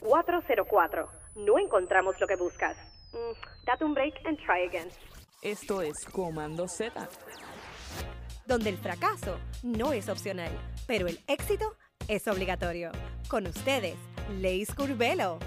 404. No encontramos lo que buscas. Mm, date un break and try again. Esto es Comando Z. Donde el fracaso no es opcional, pero el éxito es obligatorio. Con ustedes, Leis Curvelo.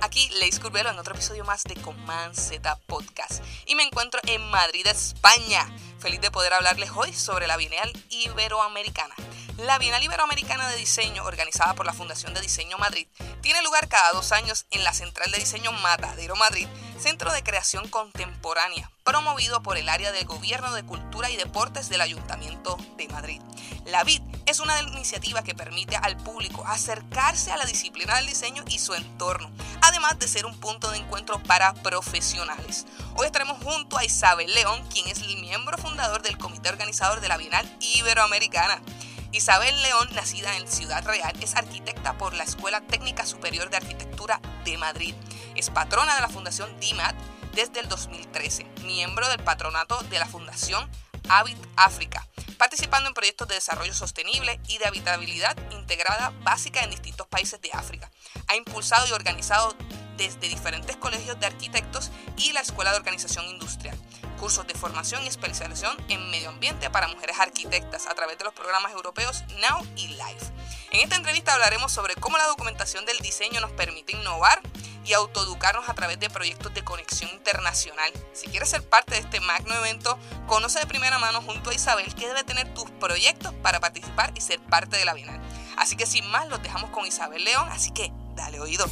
Aquí Leis Curvelo en otro episodio más de Command Z Podcast. Y me encuentro en Madrid, España. Feliz de poder hablarles hoy sobre la Bienal Iberoamericana. La Bienal Iberoamericana de Diseño, organizada por la Fundación de Diseño Madrid, tiene lugar cada dos años en la Central de Diseño Matadero Madrid, centro de creación contemporánea, promovido por el área de Gobierno de Cultura y Deportes del Ayuntamiento de Madrid. La BID es una iniciativa que permite al público acercarse a la disciplina del diseño y su entorno, además de ser un punto de encuentro para profesionales. Hoy estaremos junto a Isabel León, quien es el miembro fundador del comité organizador de la Bienal Iberoamericana. Isabel León, nacida en Ciudad Real, es arquitecta por la Escuela Técnica Superior de Arquitectura de Madrid. Es patrona de la Fundación DIMAT desde el 2013, miembro del patronato de la Fundación Habit África, participando en proyectos de desarrollo sostenible y de habitabilidad integrada básica en distintos países de África. Ha impulsado y organizado desde diferentes colegios de arquitectos y la Escuela de Organización Industrial cursos de formación y especialización en medio ambiente para mujeres arquitectas a través de los programas europeos Now y Life. En esta entrevista hablaremos sobre cómo la documentación del diseño nos permite innovar y autoeducarnos a través de proyectos de conexión internacional. Si quieres ser parte de este magno evento, conoce de primera mano junto a Isabel qué debe tener tus proyectos para participar y ser parte de la Bienal. Así que sin más, los dejamos con Isabel León, así que dale oído.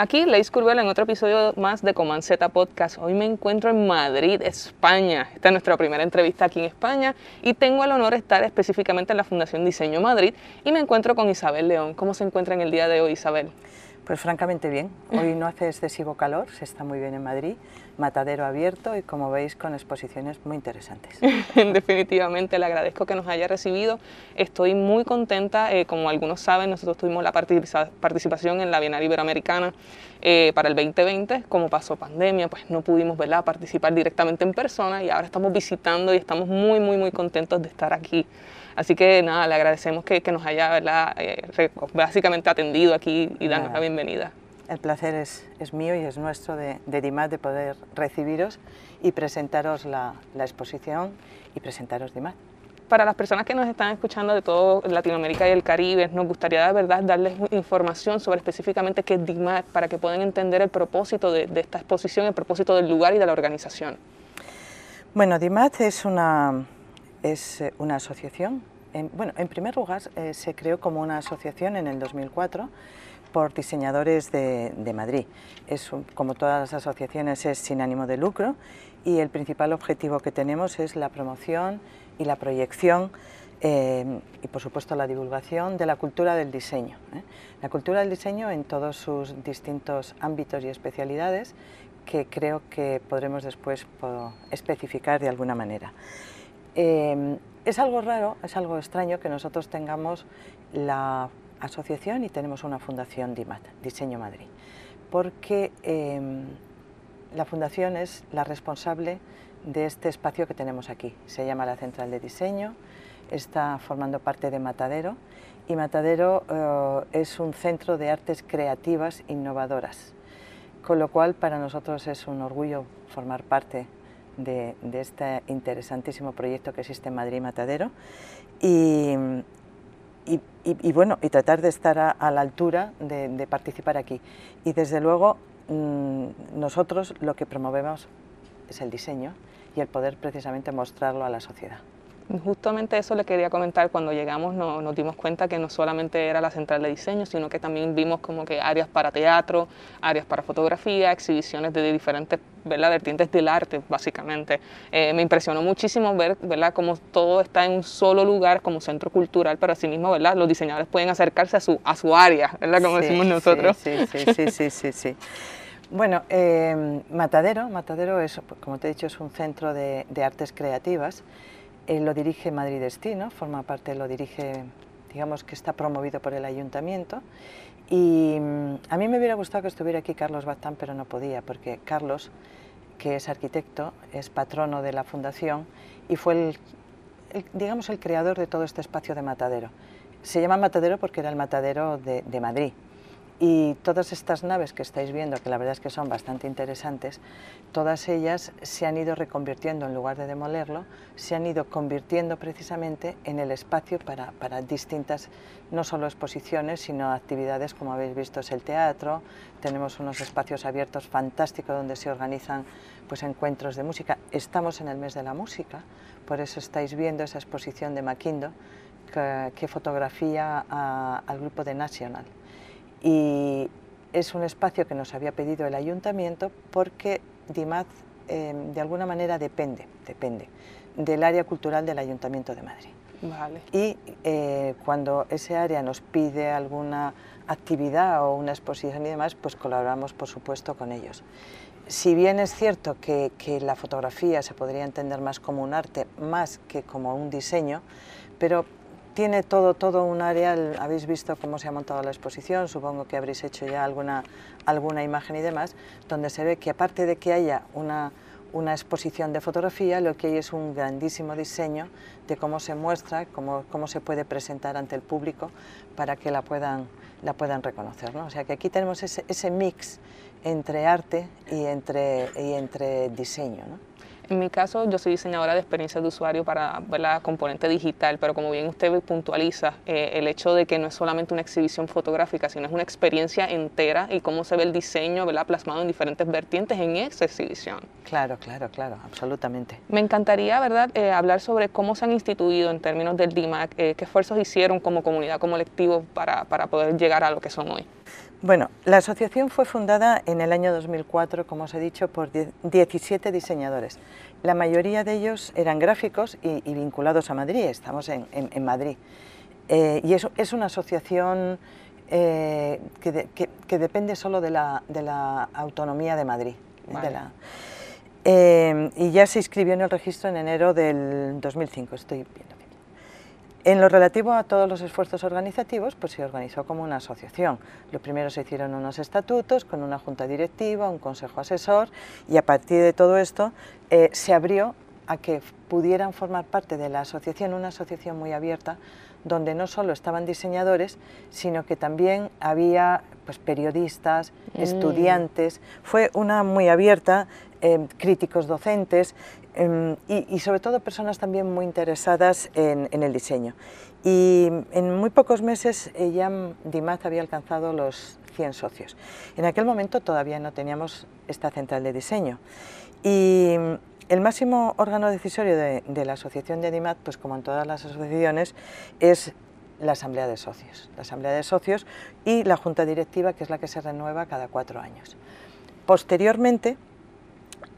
Aquí Leis Curvela en otro episodio más de Coman Z Podcast. Hoy me encuentro en Madrid, España. Esta es nuestra primera entrevista aquí en España y tengo el honor de estar específicamente en la Fundación Diseño Madrid y me encuentro con Isabel León. ¿Cómo se encuentra en el día de hoy, Isabel? Pues francamente bien. Hoy no hace excesivo calor, se está muy bien en Madrid, matadero abierto y como veis con exposiciones muy interesantes. Definitivamente le agradezco que nos haya recibido. Estoy muy contenta. Eh, como algunos saben, nosotros tuvimos la participación en la Bienal Iberoamericana eh, para el 2020. Como pasó pandemia, pues no pudimos ¿verdad? participar directamente en persona y ahora estamos visitando y estamos muy, muy, muy contentos de estar aquí. Así que nada, le agradecemos que, nos haya ¿verdad? Eh, básicamente atendido aquí y darnos la bienvenida. El placer es, es, mío y es nuestro de, de DIMAT de poder recibiros y presentaros la, la exposición y presentaros DIMAT para las personas que nos están escuchando de todo Latinoamérica y el Caribe, nos gustaría de verdad darles información sobre específicamente qué es DIMAT para que puedan entender el propósito de, de, esta exposición, el propósito del lugar y de la organización. Bueno, DIMAT es una, es eh, una asociación. En, bueno, en primer lugar, eh, se creó como una asociación en el 2004 por diseñadores de, de Madrid. Es, como todas las asociaciones, es sin ánimo de lucro y el principal objetivo que tenemos es la promoción y la proyección eh, y, por supuesto, la divulgación de la cultura del diseño. La cultura del diseño en todos sus distintos ámbitos y especialidades que creo que podremos después especificar de alguna manera. Eh, es algo raro, es algo extraño que nosotros tengamos la asociación y tenemos una fundación DIMAT, Diseño Madrid, porque eh, la fundación es la responsable de este espacio que tenemos aquí. Se llama la Central de Diseño, está formando parte de Matadero y Matadero eh, es un centro de artes creativas innovadoras, con lo cual para nosotros es un orgullo formar parte de, este interesantísimo proyecto que existe en Madrid Matadero y, y, bueno, y tratar de estar a, la altura de, participar aquí. Y desde luego mm, nosotros lo que promovemos es el diseño y el poder precisamente mostrarlo a la sociedad. Justamente eso le quería comentar, cuando llegamos nos dimos cuenta que no solamente era la central de diseño, sino que también vimos como que áreas para teatro, áreas para fotografía, exhibiciones de diferentes vertientes del arte, básicamente. Eh, me impresionó muchísimo ver ¿verdad? cómo todo está en un solo lugar como centro cultural, pero asimismo ¿verdad? los diseñadores pueden acercarse a su, a su área, ¿verdad? como decimos nosotros. Sí, sí, sí, sí, sí. sí. Bueno, eh, Matadero, Matadero es, como te he dicho, es un centro de, de artes creativas lo dirige Madrid Destino, forma parte, lo dirige, digamos que está promovido por el ayuntamiento. Y mm, a mí me hubiera gustado que estuviera aquí Carlos Batán, pero no podía, porque Carlos, que es arquitecto, es patrono de la fundación y fue el, digamos, el creador de todo este espacio de matadero. Se llama matadero porque era el matadero de, de Madrid. Y todas estas naves que estáis viendo, que la verdad es que son bastante interesantes, todas ellas se han ido reconvirtiendo, en lugar de demolerlo, se han ido convirtiendo precisamente en el espacio para, distintas, no solo exposiciones, sino actividades, como habéis visto, es el teatro, tenemos unos espacios abiertos fantásticos donde se organizan pues, encuentros de música. Estamos en el mes de la música, por eso estáis viendo esa exposición de Maquindo, que, que fotografía a, al grupo de National y es un espacio que nos había pedido el ayuntamiento porque DIMAD eh, de alguna manera depende, depende del área cultural del Ayuntamiento de Madrid. Vale. Y eh, cuando ese área nos pide alguna actividad o una exposición y demás, pues colaboramos por supuesto con ellos. Si bien es cierto que, que la fotografía se podría entender más como un arte, más que como un diseño, pero tiene todo, todo un área, habéis visto cómo se ha montado la exposición, supongo que habréis hecho ya alguna, alguna imagen y demás, donde se ve que aparte de que haya una, una exposición de fotografía, lo que hay es un grandísimo diseño de cómo se muestra, cómo, cómo se puede presentar ante el público para que la puedan, la puedan reconocer. ¿no? O sea que aquí tenemos ese, ese mix entre arte y entre, y entre diseño. ¿no? En mi caso, yo soy diseñadora de experiencias de usuario para la componente digital, pero como bien usted puntualiza, eh, el hecho de que no es solamente una exhibición fotográfica, sino es una experiencia entera y cómo se ve el diseño ¿verdad? plasmado en diferentes vertientes en esa exhibición. Claro, claro, claro, absolutamente. Me encantaría ¿verdad? Eh, hablar sobre cómo se han instituido en términos del DIMAC, eh, qué esfuerzos hicieron como comunidad, como colectivo para, para poder llegar a lo que son hoy. Bueno, la asociación fue fundada en el año 2004, como os he dicho, por 17 diseñadores. La mayoría de ellos eran gráficos y, y vinculados a Madrid, estamos en, en, en Madrid. Eh, y eso es una asociación eh, que, de, que, que, depende solo de la, de la autonomía de Madrid. Vale. De la, eh, y ya se inscribió en el registro en enero del 2005, estoy viendo. En lo relativo a todos los esfuerzos organizativos, pues se organizó como una asociación. Lo primero se hicieron unos estatutos con una junta directiva, un consejo asesor y a partir de todo esto eh, se abrió a que pudieran formar parte de la asociación, una asociación muy abierta, donde no solo estaban diseñadores, sino que también había pues, periodistas, mm. estudiantes. Fue una muy abierta, eh, críticos docentes eh, y, y, sobre todo personas también muy interesadas en, en, el diseño. Y en muy pocos meses eh, ya DIMAZ había alcanzado los 100 socios. En aquel momento todavía no teníamos esta central de diseño. Y el máximo órgano decisorio de, de la asociación de DIMAT, pues como en todas las asociaciones, es la asamblea de socios. La asamblea de socios y la junta directiva, que es la que se renueva cada cuatro años. Posteriormente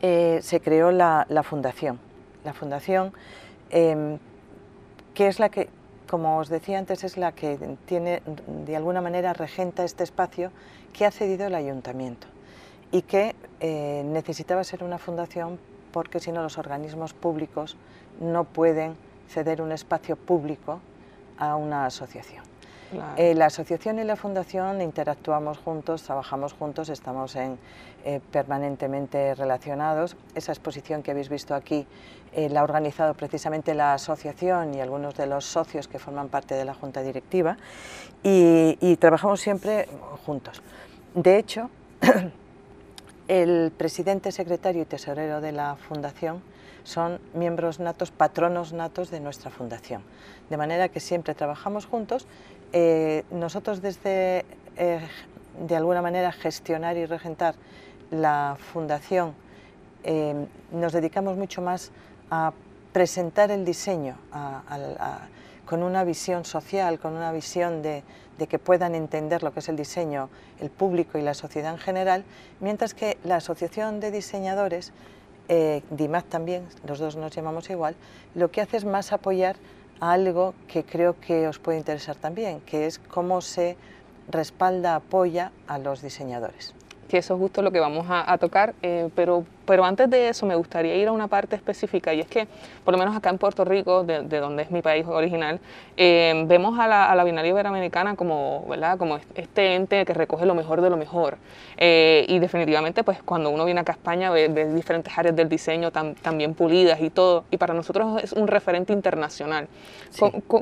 eh, se creó la, fundación. La fundación, eh, que es la que, como os decía antes, es la que tiene, de alguna manera, regenta este espacio que ha cedido el ayuntamiento y que eh, necesitaba ser una fundación porque si no los organismos públicos no pueden ceder un espacio público a una asociación. Eh, la asociación y la fundación interactuamos juntos, trabajamos juntos, estamos en, eh, permanentemente relacionados. Esa exposición que habéis visto aquí eh, la ha organizado precisamente la asociación y algunos de los socios que forman parte de la junta directiva y, y trabajamos siempre juntos. De hecho, el presidente, secretario y tesorero de la fundación son miembros natos, patronos natos de nuestra fundación. De manera que siempre trabajamos juntos. Eh, nosotros desde, eh, de alguna manera, gestionar y regentar la fundación, eh, nos dedicamos mucho más a presentar el diseño con una visión social, con una visión de, que puedan entender lo que es el diseño el público y la sociedad en general, mientras que la Asociación de Diseñadores, eh, DIMAC también, los dos nos llamamos igual, lo que hace es más apoyar algo que creo que os puede interesar también, que es cómo se respalda, apoya a los diseñadores. Que eso es justo lo que vamos a, tocar, eh, pero pero antes de eso me gustaría ir a una parte específica y es que, por lo menos acá en Puerto Rico, de, donde es mi país original, eh, vemos a la, a la, Bienal Iberoamericana como, ¿verdad? como este ente que recoge lo mejor de lo mejor. Eh, y definitivamente, pues cuando uno viene acá a España, ve, diferentes áreas del diseño tan, bien pulidas y todo, y para nosotros es un referente internacional.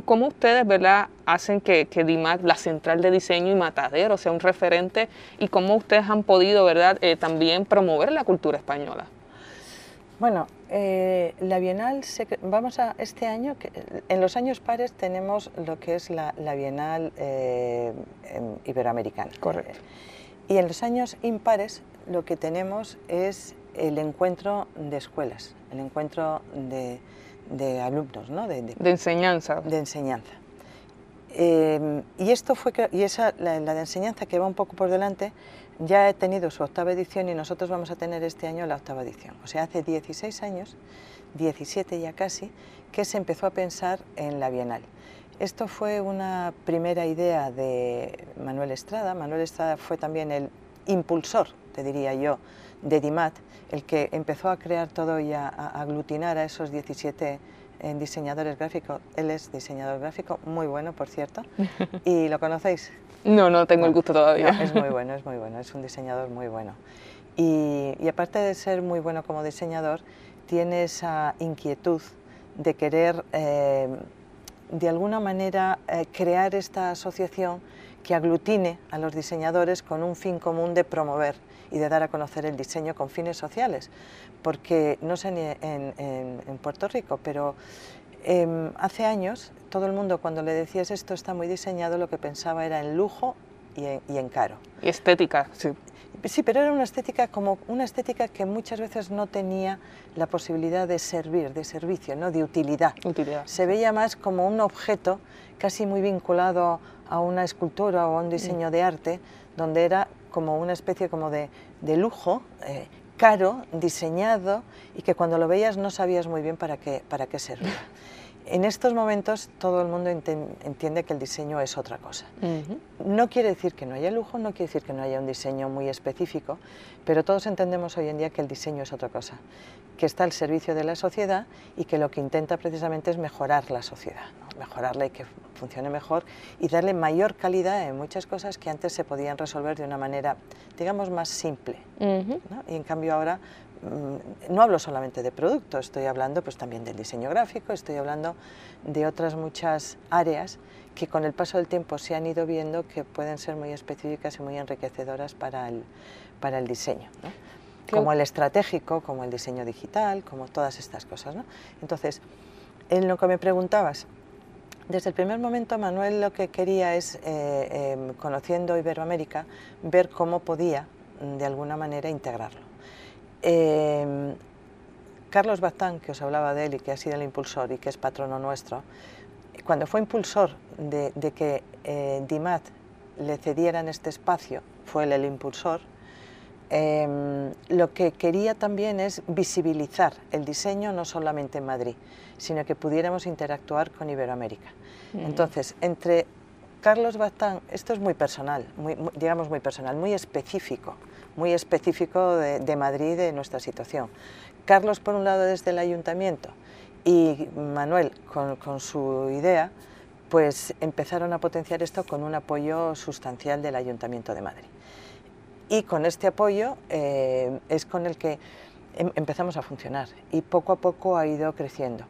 ¿Cómo, ustedes, verdad, hacen que, que DIMAC, la central de diseño y matadero, sea un referente y cómo ustedes han podido, verdad, eh, también promover la cultura española? Bueno, eh, la Bienal, vamos a este año, en los años pares tenemos lo que es la, Bienal eh, Iberoamericana. Correcto. Y en los años impares lo que tenemos es el encuentro de escuelas, el encuentro de, alumnos, ¿no? De, enseñanza. De enseñanza. Eh, y esto fue y esa la, de enseñanza que va un poco por delante ya ha tenido su octava edición y nosotros vamos a tener este año la octava edición. O sea, hace 16 años, 17 ya casi, que se empezó a pensar en la Bienal. Esto fue una primera idea de Manuel Estrada. Manuel Estrada fue también el impulsor, te diría yo, de DIMAT, el que empezó a crear todo y a, aglutinar a esos 17 eh, diseñadores gráficos. Él es diseñador gráfico, muy bueno, por cierto. ¿Y lo conocéis? No, no tengo el gusto todavía. es muy bueno, es muy bueno, es un diseñador muy bueno. Y, aparte de ser muy bueno como diseñador, tiene esa inquietud de querer, eh, de alguna manera, eh, crear esta asociación que aglutine a los diseñadores con un fin común de promover y de dar a conocer el diseño con fines sociales. Porque, no sé ni en, en Puerto Rico, pero Em, hace años, todo el mundo cuando le decías esto está muy diseñado, lo que pensaba era en lujo y en, caro. Y estética, sí. Sí, pero era una estética como una estética que muchas veces no tenía la posibilidad de servir, de servicio, ¿no? de utilidad. utilidad. Se veía más como un objeto casi muy vinculado a una escultura o a un diseño de arte, donde era como una especie como de, lujo, eh, caro, diseñado y que cuando lo veías no sabías muy bien para qué, para qué servía. En estos momentos todo el mundo entiende que el diseño es otra cosa. No quiere decir que no haya lujo, no quiere decir que no haya un diseño muy específico, pero todos entendemos hoy en día que el diseño es otra cosa, que está al servicio de la sociedad y que lo que intenta precisamente es mejorar la sociedad, mejorarla y que funcione mejor y darle mayor calidad en muchas cosas que antes se podían resolver de una manera, digamos, más simple. Y en cambio ahora no hablo solamente de productos, estoy hablando pues también del diseño gráfico, estoy hablando de otras muchas áreas que con el paso del tiempo se han ido viendo que pueden ser muy específicas y muy enriquecedoras para el, para el diseño. Como el estratégico, como el diseño digital, como todas estas cosas. ¿no? Entonces, en lo que me preguntabas, desde el primer momento Manuel lo que quería es, eh, em, conociendo Iberoamérica, ver cómo podía mm, de alguna manera integrarlo. Em, Carlos Baztán, que os hablaba de él y que ha sido el impulsor y que es patrono nuestro, cuando fue impulsor de, que eh, DIMAT le cedieran este espacio, fue él el impulsor, em, lo que quería también es visibilizar el diseño no solamente en Madrid, sino que pudiéramos interactuar con Iberoamérica. Entonces, entre Carlos Baztán, esto es muy personal, muy, muy personal, muy específico, muy específico de, Madrid, de nuestra situación. Carlos, por un lado, desde el ayuntamiento y Manuel, con, su idea, pues empezaron a potenciar esto con un apoyo sustancial del Ayuntamiento de Madrid. Y con este apoyo eh, es con el que em, empezamos a funcionar y poco a poco ha ido creciendo.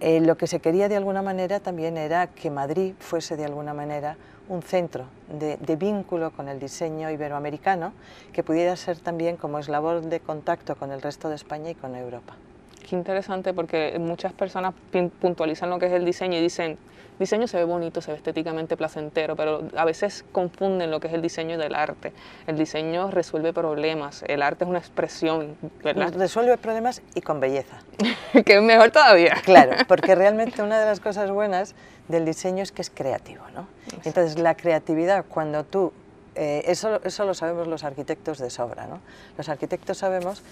Eh, lo que se quería de alguna manera también era que Madrid fuese de alguna manera un centro de, vínculo con el diseño iberoamericano que pudiera ser también como eslabón de contacto con el resto de España y con Europa. Qué interesante porque muchas personas puntualizan lo que es el diseño y dicen, diseño se ve bonito, se ve estéticamente placentero, pero a veces confunden lo que es el diseño del arte. El diseño resuelve problemas, el arte es una expresión, ¿verdad? Resuelve problemas y con belleza. que es mejor todavía. Claro, porque realmente una de las cosas buenas del diseño es que es creativo, ¿no? Entonces la creatividad, cuando tú eh, eso, eso, lo sabemos los arquitectos de sobra. ¿no? Los arquitectos sabemos,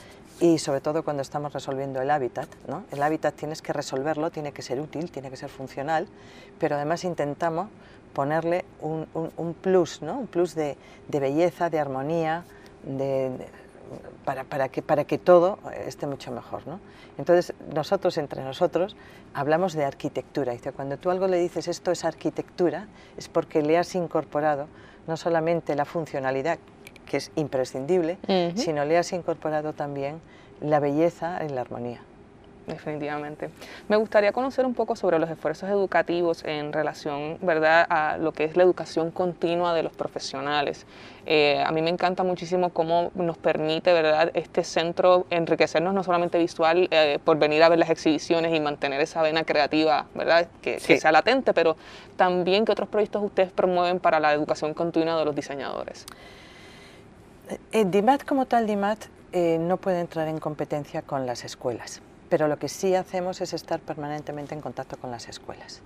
y sobre todo cuando estamos resolviendo el hábitat, ¿no? el hábitat tienes que resolverlo, tiene que ser útil, tiene que ser funcional, pero además intentamos ponerle un, un, plus, ¿no? un plus de, de, belleza, de armonía, de, para, para, que, para que todo esté mucho mejor. ¿no? Entonces, nosotros entre nosotros hablamos de arquitectura. Cuando tú algo le dices esto es arquitectura, es porque le has incorporado no solamente la funcionalidad, que es imprescindible, sino le has incorporado también la belleza y la armonía definitivamente. Me gustaría conocer un poco sobre los esfuerzos educativos en relación ¿verdad? a lo que es la educación continua de los profesionales. Eh, a mí me encanta muchísimo cómo nos permite ¿verdad? este centro enriquecernos no solamente visual eh, por venir a ver las exhibiciones y mantener esa vena creativa ¿verdad? Que, sea latente, pero también que otros proyectos ustedes promueven para la educación continua de los diseñadores. Eh, DIMAT como tal, DIMAT no puede entrar en competencia con las escuelas pero lo que sí hacemos es estar permanentemente en contacto con las escuelas.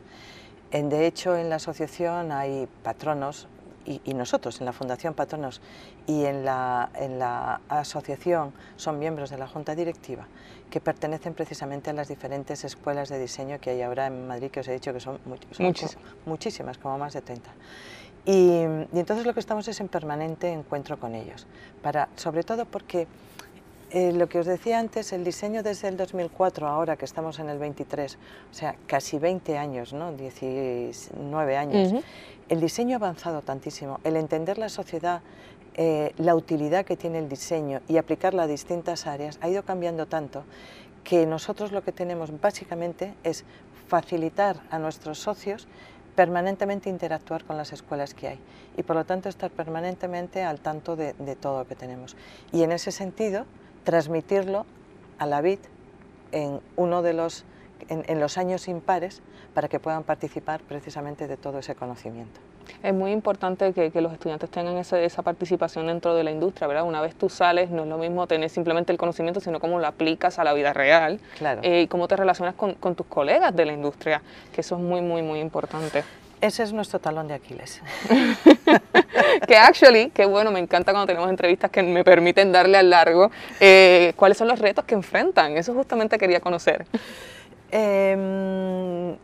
De hecho, en la asociación hay patronos, y, nosotros en la Fundación Patronos y en la, en la, asociación son miembros de la Junta Directiva que pertenecen precisamente a las diferentes escuelas de diseño que hay ahora en Madrid, que os he dicho que son, muchísimas, como más de 30. Y, y, entonces lo que estamos es en permanente encuentro con ellos, para, sobre todo porque eh, lo que os decía antes, el diseño desde el 2004, ahora que estamos en el 23, o sea, casi 20 años, ¿no? 19 años, el diseño ha avanzado tantísimo, el entender la sociedad, eh, la utilidad que tiene el diseño y aplicarla a distintas áreas ha ido cambiando tanto que nosotros lo que tenemos básicamente es facilitar a nuestros socios permanentemente interactuar con las escuelas que hay y por lo tanto estar permanentemente al tanto de, de todo lo que tenemos. Y en ese sentido, transmitirlo a la vid en uno de los en, los años impares para que puedan participar precisamente de todo ese conocimiento. Es muy importante que, los estudiantes tengan esa, participación dentro de la industria, ¿verdad? Una vez tú sales, no es lo mismo tener simplemente el conocimiento, sino cómo lo aplicas a la vida real claro. Eh, y cómo te relacionas con, con, tus colegas de la industria, que eso es muy, muy, muy importante. Ese es nuestro talón de Aquiles. que actually, qué bueno, me encanta cuando tenemos entrevistas que me permiten darle al largo. Eh, ¿Cuáles son los retos que enfrentan? Eso justamente quería conocer. Em,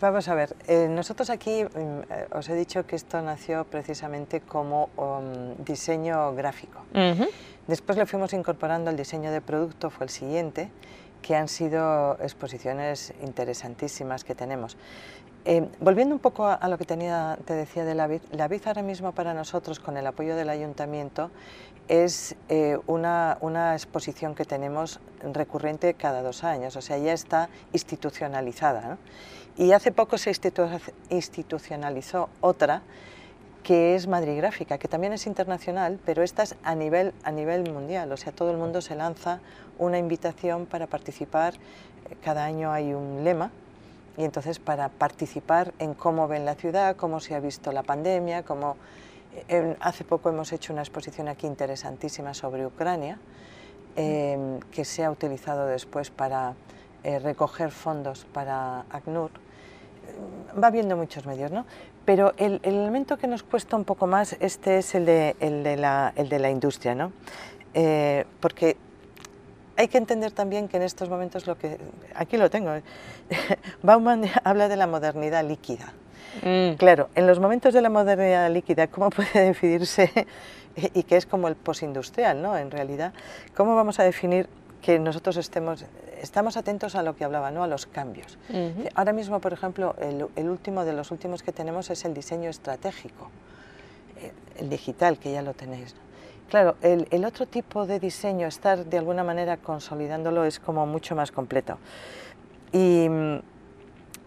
vamos a ver, eh, nosotros aquí mm, eh, os he dicho que esto nació precisamente como um, diseño gráfico. Después le fuimos incorporando el diseño de producto, fue el siguiente, que han sido exposiciones interesantísimas que tenemos. Eh, volviendo un poco a, lo que tenía, te decía de la BID, la BID ahora mismo para nosotros, con el apoyo del ayuntamiento, es eh, una, una, exposición que tenemos recurrente cada dos años, o sea, ya está institucionalizada. Y hace poco se institucionalizó otra, que es Madrid Gráfica, que también es internacional, pero esta es a nivel, a nivel mundial, o sea, todo el mundo se lanza una invitación para participar, cada año hay un lema, y entonces para participar en cómo ven la ciudad, cómo se ha visto la pandemia, cómo... Eh, hace poco hemos hecho una exposición aquí interesantísima sobre Ucrania, em, que se ha utilizado después para eh, recoger fondos para ACNUR. Va viendo muchos medios, ¿no? Pero el, elemento que nos cuesta un poco más, este es el de, el de, la, el de la, industria, ¿no? Eh, porque hay que entender también que en estos momentos lo que... Aquí lo tengo. Bauman habla de la modernidad líquida. Mm. Claro, en los momentos de la modernidad líquida, ¿cómo puede definirse, y que es como el postindustrial, ¿no? En realidad, ¿cómo vamos a definir que nosotros estemos, estamos atentos a lo que hablaba, ¿no? a los cambios? Ahora mismo, por ejemplo, el, último de los últimos que tenemos es el diseño estratégico, eh, el digital, que ya lo tenéis. Claro, el, otro tipo de diseño, estar de alguna manera consolidándolo, es como mucho más completo. Y,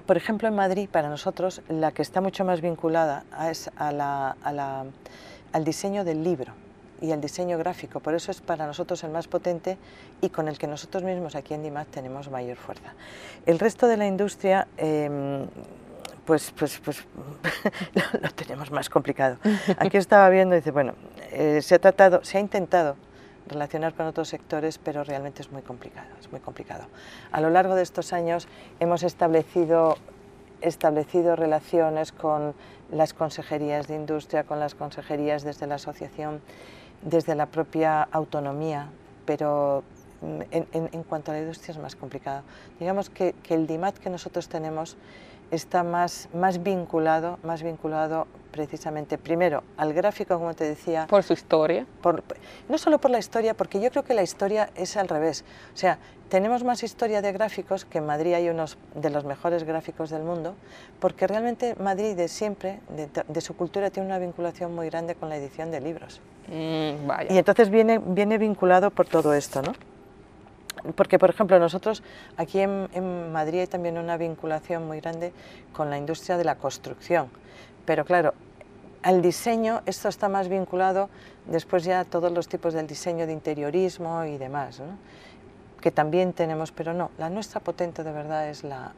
por ejemplo, en Madrid, para nosotros, la que está mucho más vinculada es al diseño del libro y al diseño gráfico. Por eso es para nosotros el más potente y con el que nosotros mismos aquí en DIMAT tenemos mayor fuerza. El resto de la industria... Em, pues, pues, pues lo, tenemos más complicado. Aquí estaba viendo dice, bueno, eh, se ha tratado, se ha intentado relacionar con otros sectores, pero realmente es muy complicado, es muy complicado. A lo largo de estos años hemos establecido, establecido relaciones con las consejerías de industria, con las consejerías desde la asociación, desde la propia autonomía, pero en, cuanto a la industria es más complicado. Digamos que, que el DIMAT que nosotros tenemos está más, más vinculado, más vinculado precisamente, primero, al gráfico, como te decía. Por su historia. Por, no solo por la historia, porque yo creo que la historia es al revés. O sea, tenemos más historia de gráficos, que en Madrid hay unos de los mejores gráficos del mundo, porque realmente Madrid de siempre, de, su cultura, tiene una vinculación muy grande con la edición de libros. Mm, vaya. Y entonces viene, viene vinculado por todo esto, ¿no? Porque, por ejemplo, nosotros aquí en, Madrid hay también una vinculación muy grande con la industria de la construcción, pero claro, al diseño esto está más vinculado después ya a todos los tipos del diseño de interiorismo y demás. ¿no? Que también tenemos, pero no, la nuestra potente de verdad es la,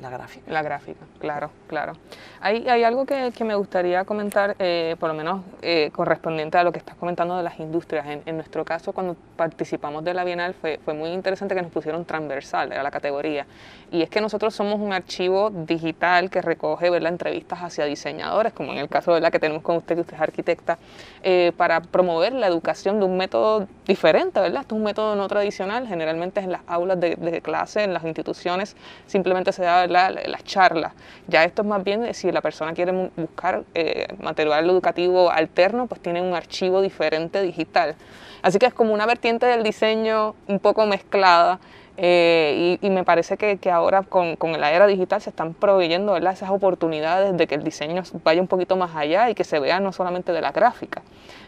la, gráfica. La gráfica, claro, claro. Hay, hay algo que, que, me gustaría comentar, eh, por lo menos eh, correspondiente a lo que estás comentando de las industrias. En, en, nuestro caso, cuando participamos de la Bienal, fue, fue muy interesante que nos pusieron transversal, era la categoría. Y es que nosotros somos un archivo digital que recoge ¿verdad? entrevistas hacia diseñadores, como en el caso de la que tenemos con usted, que usted es arquitecta, eh, para promover la educación de un método diferente, ¿verdad? Esto es un método no tradicional, generalmente en las aulas de, clase, en las instituciones, simplemente se da las charlas. Ya esto es más bien si la persona quiere buscar eh, material educativo alterno, pues tiene un archivo diferente digital. Así que es como una vertiente del diseño un poco mezclada. Eh, y, me parece que, que ahora con, con, la era digital se están proveyendo esas oportunidades de que el diseño vaya un poquito más allá y que se vea no solamente de la gráfica.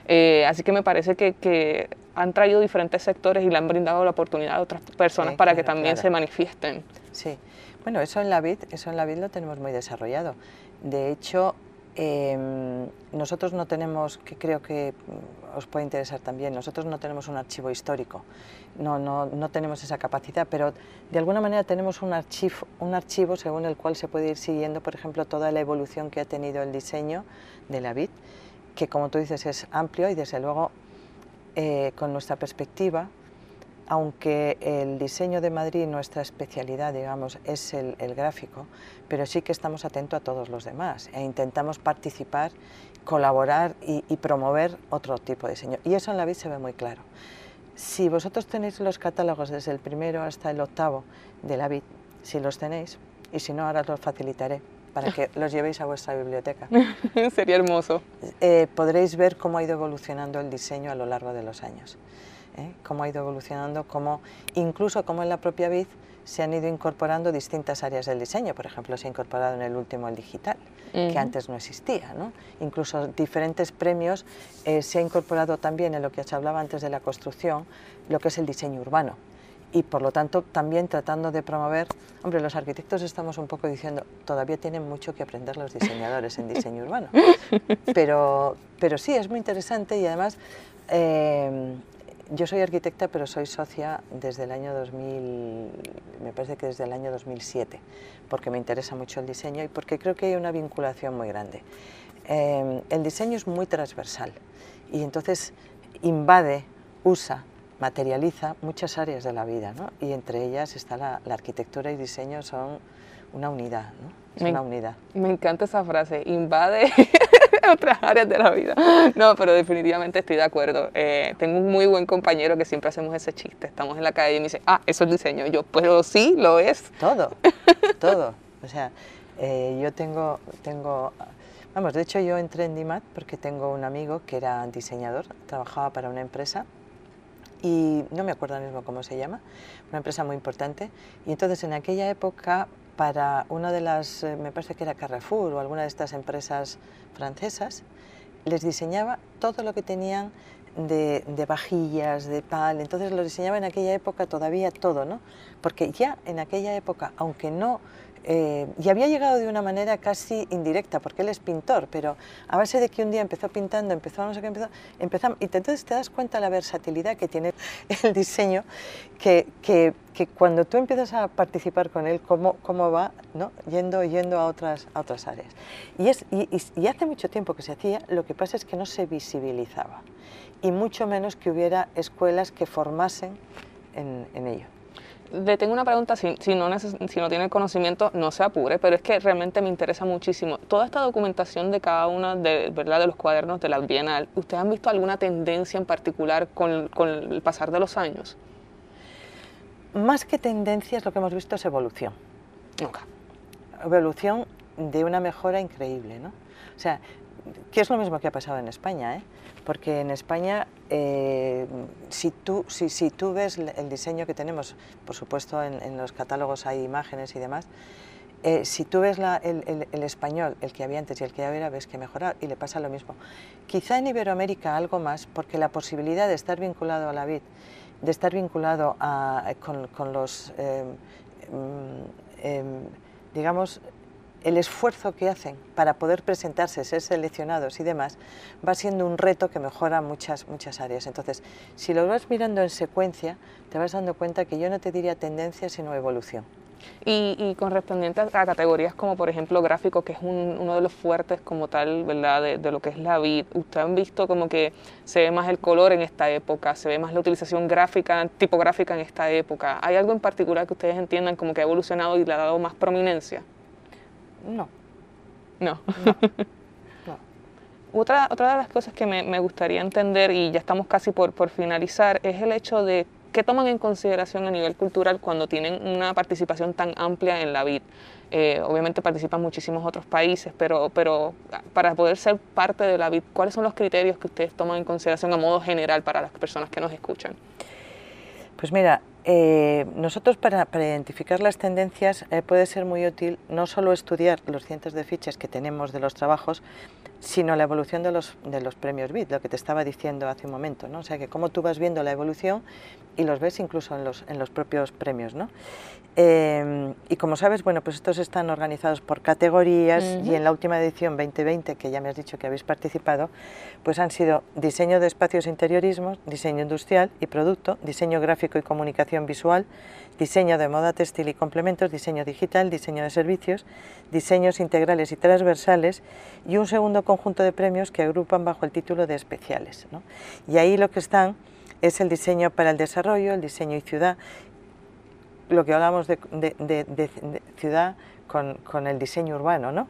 Eh, así que me parece que, que, han traído diferentes sectores y le han brindado la oportunidad a otras personas para que también se manifiesten. Sí, bueno, eso en la vid, eso en la vid lo tenemos muy desarrollado. De hecho, em, nosotros no tenemos, que creo que os puede interesar también, nosotros no tenemos un archivo histórico, no, no, no tenemos esa capacidad, pero de alguna manera tenemos un archivo, un archivo según el cual se puede ir siguiendo, por ejemplo, toda la evolución que ha tenido el diseño de la vid que como tú dices es amplio y desde luego eh, con nuestra perspectiva, aunque el diseño de Madrid, nuestra especialidad, digamos, es el, gráfico, pero sí que estamos atentos a todos los demás e intentamos participar, colaborar y, promover otro tipo de diseño. Y eso en la vid se ve muy claro. Si vosotros tenéis los catálogos desde el primero hasta el octavo de la vid, si los tenéis, y si no, ahora los facilitaré, para que los llevéis a vuestra biblioteca. Sería hermoso. Eh, podréis ver cómo ha ido evolucionando el diseño a lo largo de los años. ¿eh? Cómo ha ido evolucionando, cómo, incluso como en la propia BID se han ido incorporando distintas áreas del diseño. Por ejemplo, se ha incorporado en el último el digital, que antes no existía. ¿no? Incluso diferentes premios eh, se ha incorporado también en lo que os hablaba antes de la construcción, lo que es el diseño urbano y por lo tanto también tratando de promover, hombre, los arquitectos estamos un poco diciendo, todavía tienen mucho que aprender los diseñadores en diseño urbano, pero, pero sí, es muy interesante y además eh, yo soy arquitecta, pero soy socia desde el año 2000, me parece que desde el año 2007, porque me interesa mucho el diseño y porque creo que hay una vinculación muy grande. Eh, el diseño es muy transversal y entonces invade, usa materializa muchas áreas de la vida, ¿no? y entre ellas está la, arquitectura y diseño son una unidad, ¿no? es me, una unidad. Me encanta esa frase, invade otras áreas de la vida. No, pero definitivamente estoy de acuerdo. Eh, tengo un muy buen compañero que siempre hacemos ese chiste, estamos en la calle y me dice, ah, eso es diseño. Yo, pero sí, lo es. Todo, todo. O sea, eh, yo tengo, tengo Vamos, de hecho yo entré en DIMAT porque tengo un amigo que era diseñador, trabajaba para una empresa y no me acuerdo mismo cómo se llama, una empresa muy importante. Y entonces en aquella época, para una de las, eh, me parece que era Carrefour o alguna de estas empresas francesas, les diseñaba todo lo que tenían de, de, vajillas, de tal, entonces lo diseñaba en aquella época todavía todo, ¿no? Porque ya en aquella época, aunque no eh, y había llegado de una manera casi indirecta, porque él es pintor, pero a base de que un día empezó pintando, empezó no sé qué, empezó, empezamos, y entonces te das cuenta la versatilidad que tiene el diseño, que, que, que cuando tú empiezas a participar con él, cómo, cómo va ¿no? yendo, yendo a, otras, a otras áreas. Y, es, y, y hace mucho tiempo que se hacía, lo que pasa es que no se visibilizaba, y mucho menos que hubiera escuelas que formasen en, en ello le tengo una pregunta, si, si, no si no tiene conocimiento, no se apure, pero es que realmente me interesa muchísimo. Toda esta documentación de cada uno de, ¿verdad? de los cuadernos de la Bienal, ¿ustedes han visto alguna tendencia en particular con, con el pasar de los años? Más que tendencias, lo que hemos visto es evolución. Okay. evolución de una mejora increíble, ¿no? O sea, que es lo mismo que ha pasado en España, ¿eh? porque en España, eh, si, tú, si, si, tú ves el diseño que tenemos, por supuesto en, los catálogos hay imágenes y demás, eh, si tú ves la, el, español, el que había antes y el que ahora, ves que mejora y le pasa lo mismo. Quizá en Iberoamérica algo más, porque la posibilidad de estar vinculado a la vid, de estar vinculado a, con, con, los, eh, eh, digamos, el esfuerzo que hacen para poder presentarse, ser seleccionados y demás, va siendo un reto que mejora muchas, muchas áreas. Entonces, si lo vas mirando en secuencia, te vas dando cuenta que yo no te diría tendencia, sino evolución. Y, correspondiente a categorías como por ejemplo gráfico, que es un, uno de los fuertes como tal, ¿verdad? De, de, lo que es la vid. Ustedes han visto como que se ve más el color en esta época, se ve más la utilización gráfica, tipográfica en esta época. ¿Hay algo en particular que ustedes entiendan como que ha evolucionado y le ha dado más prominencia? No. No. no. Otra, otra de las cosas que me, me, gustaría entender, y ya estamos casi por, por finalizar, es el hecho de qué toman en consideración a nivel cultural cuando tienen una participación tan amplia en la vid. Eh, obviamente participan muchísimos otros países, pero, pero para poder ser parte de la vid, ¿cuáles son los criterios que ustedes toman en consideración a modo general para las personas que nos escuchan? Pues mira, eh, nosotros para, para, identificar las tendencias eh, puede ser muy útil no solo estudiar los cientos de fichas que tenemos de los trabajos, sino la evolución de los, de los premios BIT, lo que te estaba diciendo hace un momento, ¿no? O sea, que cómo tú vas viendo la evolución y los ves incluso en los, en los propios premios, ¿no? Eh, y como sabes, bueno, pues estos están organizados por categorías uh -huh. y en la última edición 2020, que ya me has dicho que habéis participado, pues han sido diseño de espacios interiorismos, diseño industrial y producto, diseño gráfico y comunicación visual, diseño de moda textil y complementos, diseño digital, diseño de servicios, diseños integrales y transversales y un segundo conjunto de premios que agrupan bajo el título de especiales. Y ahí lo que están es el diseño para el desarrollo, el diseño y ciudad, lo que hablamos de, ciudad con, el diseño urbano, ¿no?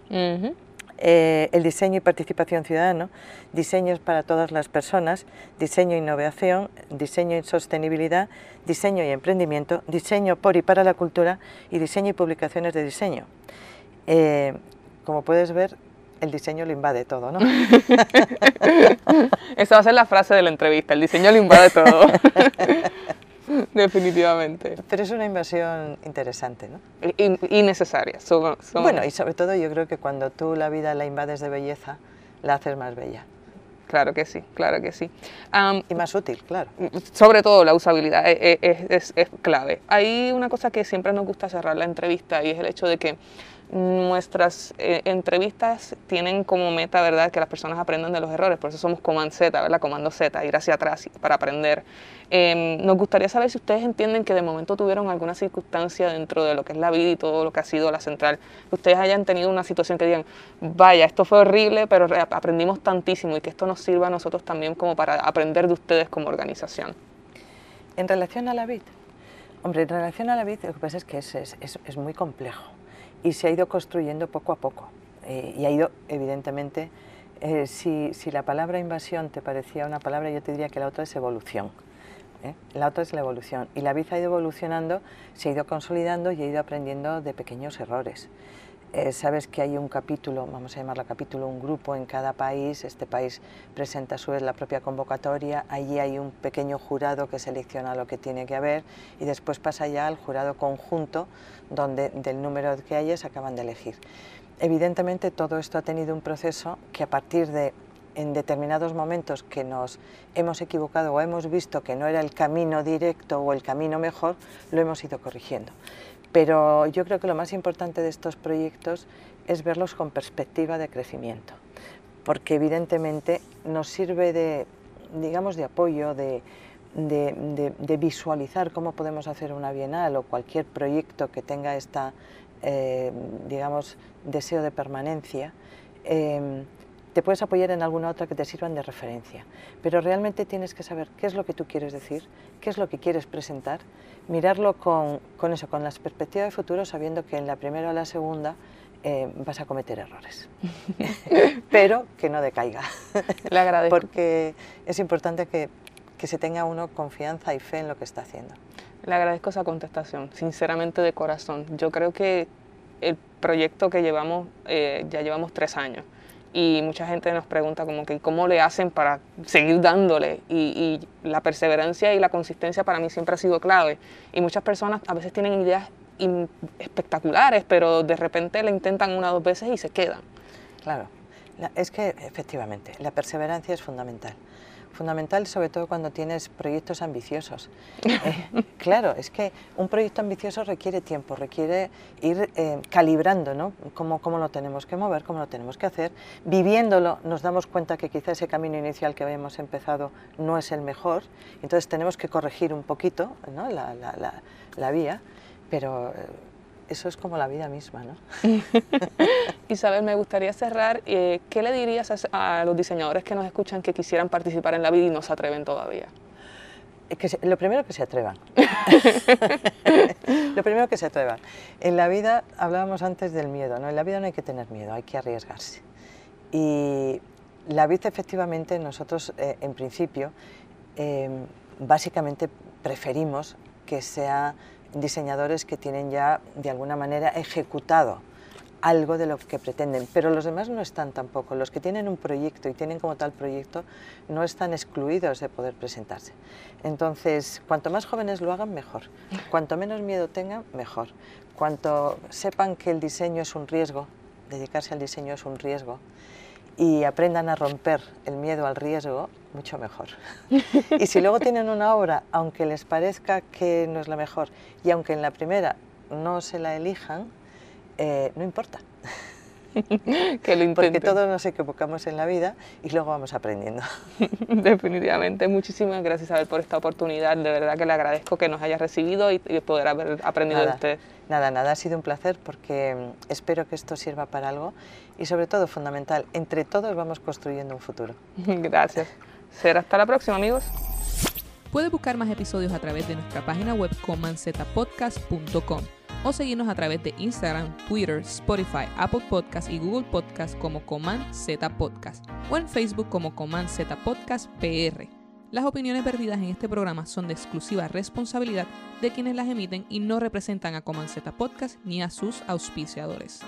Eh, el diseño y participación ciudadano, diseños para todas las personas, diseño e innovación, diseño y sostenibilidad, diseño y emprendimiento, diseño por y para la cultura y diseño y publicaciones de diseño. Eh, como puedes ver, el diseño lo invade todo, ¿no? Esa va a ser la frase de la entrevista, el diseño lo invade todo. Definitivamente. Pero es una invasión interesante, ¿no? Y, y necesaria. Son, son... Bueno, y sobre todo yo creo que cuando tú la vida la invades de belleza, la haces más bella. Claro que sí, claro que sí. Um, y más útil, claro. Sobre todo la usabilidad es, es, es, es, clave. Hay una cosa que siempre nos gusta cerrar la entrevista y es el hecho de que nuestras eh, entrevistas tienen como meta, ¿verdad?, que las personas aprendan de los errores, por eso somos Command Z, ¿verdad?, Comando Z, ir hacia atrás para aprender. Eh, nos gustaría saber si ustedes entienden que de momento tuvieron alguna circunstancia dentro de lo que es la vida y todo lo que ha sido la central, que ustedes hayan tenido una situación que digan, vaya, esto fue horrible, pero aprendimos tantísimo y que esto nos sirva a nosotros también como para aprender de ustedes como organización. En relación a la vid, hombre, en relación a la vid, lo que pasa es que es muy complejo y se ha ido construyendo poco a poco. Eh, y ha ido, evidentemente, eh, si, si, la palabra invasión te parecía una palabra, yo te diría que la otra es evolución. ¿eh? La otra es la evolución. Y la vida ha ido evolucionando, se ha ido consolidando y ha ido aprendiendo de pequeños errores. Sabes que hay un capítulo, vamos a llamarlo capítulo, un grupo en cada país, este país presenta a su vez la propia convocatoria, allí hay un pequeño jurado que selecciona lo que tiene que haber y después pasa ya al jurado conjunto donde del número que haya se acaban de elegir. Evidentemente todo esto ha tenido un proceso que a partir de en determinados momentos que nos hemos equivocado o hemos visto que no era el camino directo o el camino mejor, lo hemos ido corrigiendo. Pero yo creo que lo más importante de estos proyectos es verlos con perspectiva de crecimiento, porque evidentemente nos sirve de, digamos, de apoyo, de, de, visualizar cómo podemos hacer una bienal o cualquier proyecto que tenga esta, eh, digamos, deseo de permanencia, eh, te puedes apoyar en alguna otra que te sirvan de referencia, pero realmente tienes que saber qué es lo que tú quieres decir, qué es lo que quieres presentar, mirarlo con, con eso, con la perspectiva de futuro, sabiendo que en la primera o la segunda eh, vas a cometer errores, pero que no decaiga. Le agradezco. Porque es importante que que se tenga uno confianza y fe en lo que está haciendo. Le agradezco esa contestación, sinceramente de corazón. Yo creo que el proyecto que llevamos, eh, ya llevamos tres años y mucha gente nos pregunta como que cómo le hacen para seguir dándole y, la perseverancia y la consistencia para mí siempre ha sido clave. Y muchas personas a veces tienen ideas espectaculares pero de repente la intentan una o dos veces y se quedan. Claro, es que efectivamente la perseverancia es fundamental fundamental sobre todo cuando tienes proyectos ambiciosos. Eh, claro, es que un proyecto ambicioso requiere tiempo, requiere ir eh, calibrando ¿no? Cómo, cómo, lo tenemos que mover, cómo lo tenemos que hacer. Viviéndolo nos damos cuenta que quizá ese camino inicial que habíamos empezado no es el mejor, entonces tenemos que corregir un poquito ¿no? la, la, la, vía, pero... Eh, eso es como la vida misma, ¿no? Isabel, me gustaría cerrar. Eh, ¿Qué le dirías a, los diseñadores que nos escuchan que quisieran participar en la vida y no se atreven todavía? Que lo primero que se atrevan. lo primero que se atrevan. En la vida, hablábamos antes del miedo, ¿no? En la vida no hay que tener miedo, hay que arriesgarse. Y la vida, efectivamente, nosotros, eh, en principio, eh, básicamente preferimos que sea diseñadores que tienen ya de alguna manera ejecutado algo de lo que pretenden, pero los demás no están tampoco. Los que tienen un proyecto y tienen como tal proyecto no están excluidos de poder presentarse. Entonces, cuanto más jóvenes lo hagan, mejor. Cuanto menos miedo tengan, mejor. Cuanto sepan que el diseño es un riesgo, dedicarse al diseño es un riesgo, y aprendan a romper el miedo al riesgo, mucho mejor. y si luego tienen una obra, aunque les parezca que no es la mejor, y aunque en la primera no se la elijan, eh, no importa. que lo Porque todos nos equivocamos en la vida y luego vamos aprendiendo. Definitivamente. Muchísimas gracias, Isabel, por esta oportunidad. De verdad que le agradezco que nos haya recibido y, poder haber aprendido de usted. Nada, nada, ha sido un placer porque mm, espero que esto sirva para algo y sobre todo fundamental, entre todos vamos construyendo un futuro. Gracias. Será hasta la próxima, amigos. Puedes buscar más episodios a través de nuestra página web comanzetapodcast.com o seguirnos a través de Instagram, Twitter, Spotify, Apple Podcast y Google Podcast como Coman Z Podcast o en Facebook como Coman Z Podcast PR. Las opiniones vertidas en este programa son de exclusiva responsabilidad de quienes las emiten y no representan a Coman Z Podcast ni a sus auspiciadores.